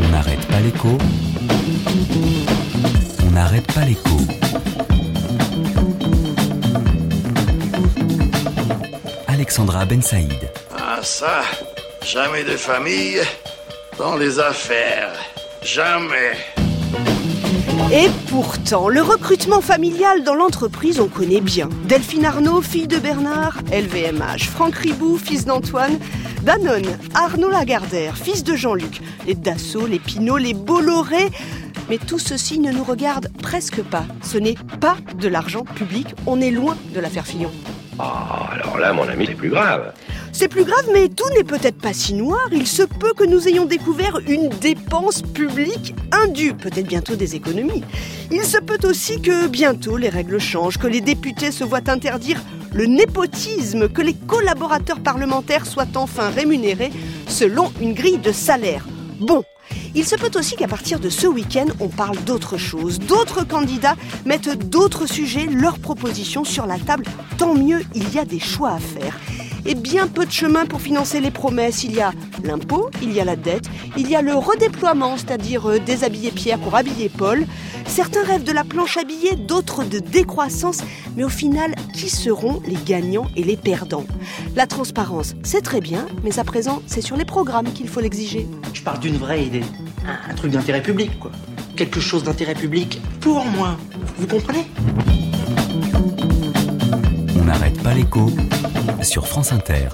On n'arrête pas l'écho. On n'arrête pas l'écho. Alexandra Ben Saïd. Ah ça, jamais de famille dans les affaires. Jamais. Et pourtant, le recrutement familial dans l'entreprise, on connaît bien. Delphine Arnaud, fille de Bernard, LVMH. Franck Ribou, fils d'Antoine, Danone, Arnaud Lagardère, fils de Jean-Luc. Les Dassault, les Pinot, les Bolloré. Mais tout ceci ne nous regarde presque pas. Ce n'est pas de l'argent public. On est loin de l'affaire Fillon. Ah, alors là, mon ami, c'est plus grave. C'est plus grave, mais tout n'est peut-être pas si noir. Il se peut que nous ayons découvert une dépense publique indue, peut-être bientôt des économies. Il se peut aussi que bientôt les règles changent, que les députés se voient interdire le népotisme, que les collaborateurs parlementaires soient enfin rémunérés selon une grille de salaire. Bon, il se peut aussi qu'à partir de ce week-end, on parle d'autre chose. D'autres candidats mettent d'autres sujets, leurs propositions sur la table. Tant mieux, il y a des choix à faire et bien peu de chemin pour financer les promesses. Il y a l'impôt, il y a la dette, il y a le redéploiement, c'est-à-dire euh, déshabiller Pierre pour habiller Paul. Certains rêvent de la planche à billets, d'autres de décroissance, mais au final, qui seront les gagnants et les perdants? La transparence, c'est très bien, mais à présent, c'est sur les programmes qu'il faut l'exiger. Je parle d'une vraie idée, un, un truc d'intérêt public, quoi. Quelque chose d'intérêt public pour moi. Vous comprenez? On n'arrête pas l'écho sur France Inter.